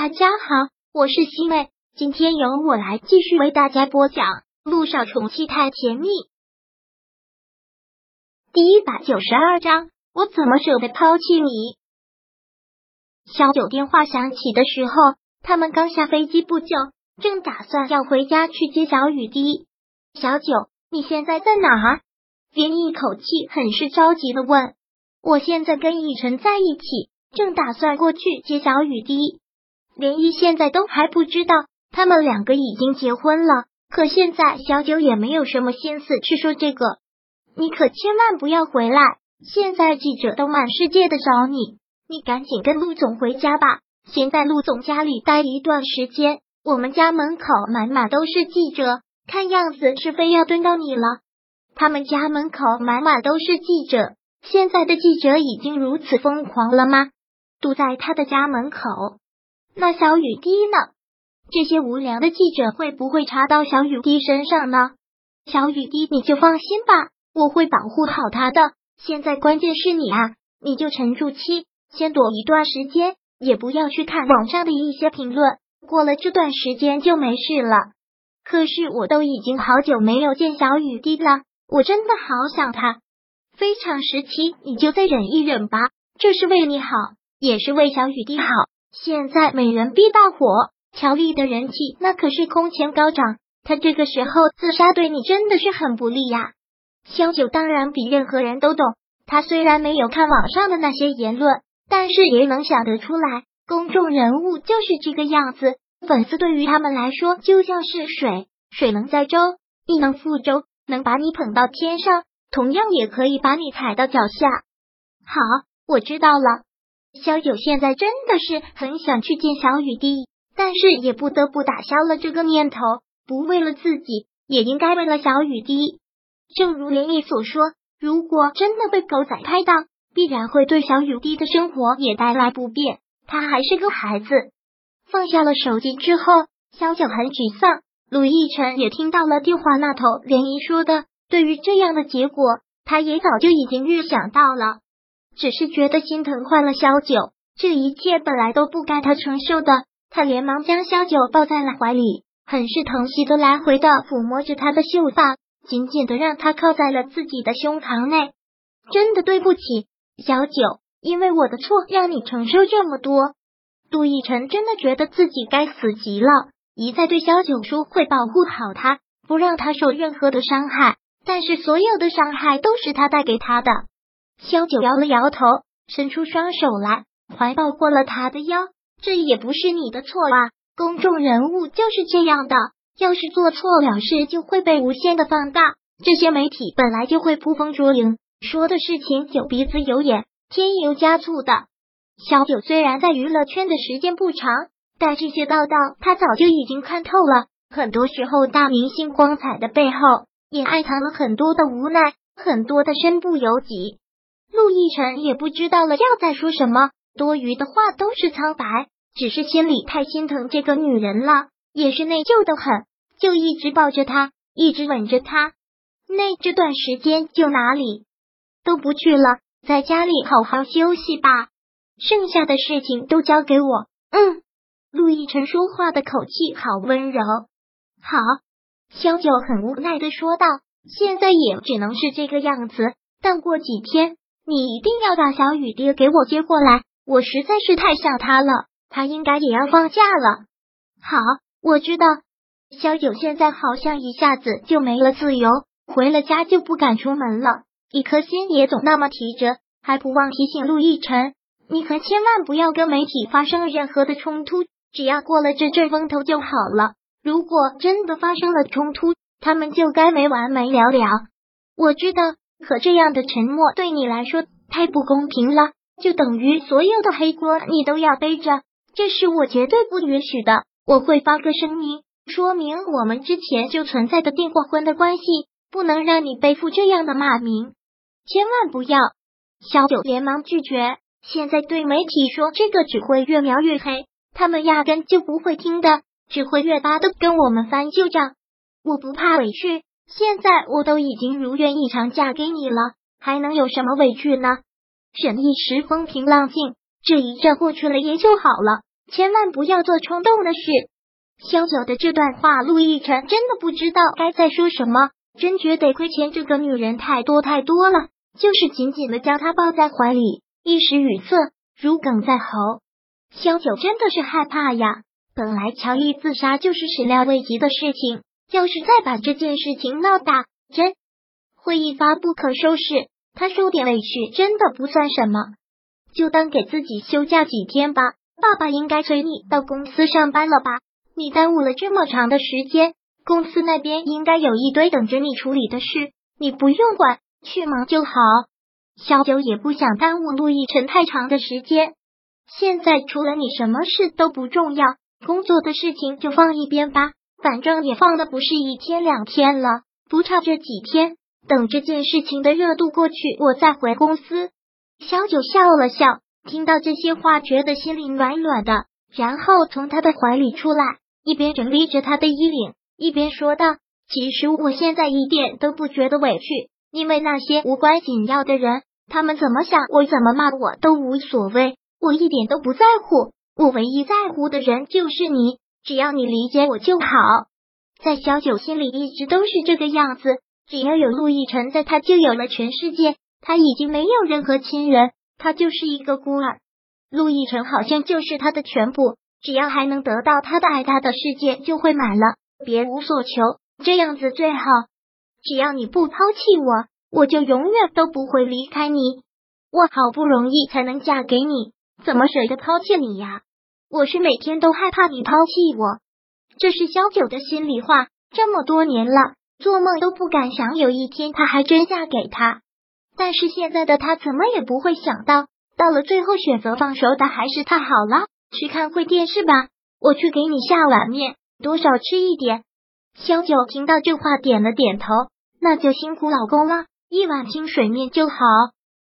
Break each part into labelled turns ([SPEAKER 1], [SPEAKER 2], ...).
[SPEAKER 1] 大家好，我是西妹，今天由我来继续为大家播讲《路上宠妻太甜蜜》第一百九十二章。我怎么舍得抛弃你？小九电话响起的时候，他们刚下飞机不久，正打算要回家去接小雨滴。小九，你现在在哪儿？连一口气很是着急的问。我现在跟逸晨在一起，正打算过去接小雨滴。连依现在都还不知道他们两个已经结婚了，可现在小九也没有什么心思去说这个。你可千万不要回来，现在记者都满世界的找你，你赶紧跟陆总回家吧，先在陆总家里待一段时间。我们家门口满满都是记者，看样子是非要蹲到你了。他们家门口满满都是记者，现在的记者已经如此疯狂了吗？堵在他的家门口。那小雨滴呢？这些无良的记者会不会查到小雨滴身上呢？小雨滴，你就放心吧，我会保护好他的。现在关键是你啊，你就沉住气，先躲一段时间，也不要去看网上的一些评论。过了这段时间就没事了。可是我都已经好久没有见小雨滴了，我真的好想他。非常时期，你就再忍一忍吧，这是为你好，也是为小雨滴好。现在美人逼大火，乔丽的人气那可是空前高涨。他这个时候自杀，对你真的是很不利呀。萧九当然比任何人都懂，他虽然没有看网上的那些言论，但是也能想得出来，公众人物就是这个样子。粉丝对于他们来说就像是水，水能载舟，亦能覆舟，能把你捧到天上，同样也可以把你踩到脚下。好，我知道了。萧九现在真的是很想去见小雨滴，但是也不得不打消了这个念头。不为了自己，也应该为了小雨滴。正如连毅所说，如果真的被狗仔拍到，必然会对小雨滴的生活也带来不便。他还是个孩子。放下了手机之后，萧九很沮丧。陆亦辰也听到了电话那头连毅说的，对于这样的结果，他也早就已经预想到了。只是觉得心疼坏了萧九，这一切本来都不该他承受的。他连忙将萧九抱在了怀里，很是疼惜的来回的抚摸着他的秀发，紧紧的让他靠在了自己的胸膛内。真的对不起，小九，因为我的错让你承受这么多。杜奕晨真的觉得自己该死极了，一再对萧九说会保护好他，不让他受任何的伤害，但是所有的伤害都是他带给他的。萧九摇了摇头，伸出双手来，怀抱过了他的腰。这也不是你的错啊，公众人物就是这样的，要是做错了事，就会被无限的放大。这些媒体本来就会捕风捉影，说的事情有鼻子有眼，添油加醋的。萧九虽然在娱乐圈的时间不长，但这些道道他早就已经看透了。很多时候，大明星光彩的背后，也暗藏了很多的无奈，很多的身不由己。陆亦辰也不知道了要再说什么，多余的话都是苍白，只是心里太心疼这个女人了，也是内疚的很，就一直抱着她，一直吻着她。那这段时间就哪里都不去了，在家里好好休息吧，剩下的事情都交给我。嗯，陆亦辰说话的口气好温柔。好，萧九很无奈的说道，现在也只能是这个样子，但过几天。你一定要把小雨滴给我接过来，我实在是太想他了。他应该也要放假了。好，我知道。小九现在好像一下子就没了自由，回了家就不敢出门了，一颗心也总那么提着。还不忘提醒陆亦辰，你可千万不要跟媒体发生任何的冲突，只要过了这阵风头就好了。如果真的发生了冲突，他们就该没完没了了。我知道。可这样的沉默对你来说太不公平了，就等于所有的黑锅你都要背着，这是我绝对不允许的。我会发个声明，说明我们之前就存在的订过婚的关系，不能让你背负这样的骂名，千万不要！小九连忙拒绝。现在对媒体说这个只会越描越黑，他们压根就不会听的，只会越发的跟我们翻旧账。我不怕委屈。现在我都已经如愿以偿嫁给你了，还能有什么委屈呢？沈一时风平浪静，这一阵过去了也就好了。千万不要做冲动的事。萧九的这段话，陆亦辰真的不知道该再说什么，真觉得亏欠这个女人太多太多了，就是紧紧的将她抱在怀里，一时语塞，如鲠在喉。萧九真的是害怕呀，本来乔丽自杀就是始料未及的事情，要是再把这件事情闹大，真会一发不可收拾。他受点委屈真的不算什么，就当给自己休假几天吧。爸爸应该催你到公司上班了吧？你耽误了这么长的时间，公司那边应该有一堆等着你处理的事，你不用管，去忙就好。小九也不想耽误陆亦辰太长的时间。现在除了你，什么事都不重要。工作的事情就放一边吧，反正也放的不是一天两天了，不差这几天。等这件事情的热度过去，我再回公司。小九笑了笑，听到这些话，觉得心里暖暖的，然后从他的怀里出来，一边整理着他的衣领，一边说道：“其实我现在一点都不觉得委屈，因为那些无关紧要的人，他们怎么想，我怎么骂我都无所谓。”我一点都不在乎，我唯一在乎的人就是你。只要你理解我就好。在小九心里一直都是这个样子，只要有陆亦辰在，他就有了全世界。他已经没有任何亲人，他就是一个孤儿。陆亦辰好像就是他的全部，只要还能得到他的爱，他的世界就会满了，别无所求。这样子最好。只要你不抛弃我，我就永远都不会离开你。我好不容易才能嫁给你。怎么舍得抛弃你呀？我是每天都害怕你抛弃我，这是萧九的心里话。这么多年了，做梦都不敢想有一天他还真嫁给他。但是现在的他怎么也不会想到，到了最后选择放手的还是他。好了，去看会电视吧，我去给你下碗面，多少吃一点。萧九听到这话点了点头，那就辛苦老公了，一碗清水面就好。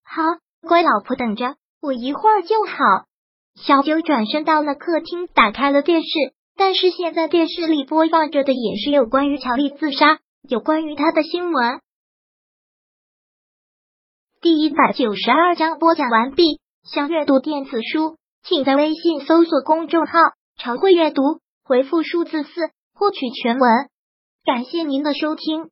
[SPEAKER 1] 好，乖老婆等着。我一会儿就好。小九转身到了客厅，打开了电视，但是现在电视里播放着的也是有关于乔丽自杀、有关于他的新闻。第一百九十二章播讲完毕。想阅读电子书，请在微信搜索公众号“常会阅读”，回复数字四获取全文。感谢您的收听。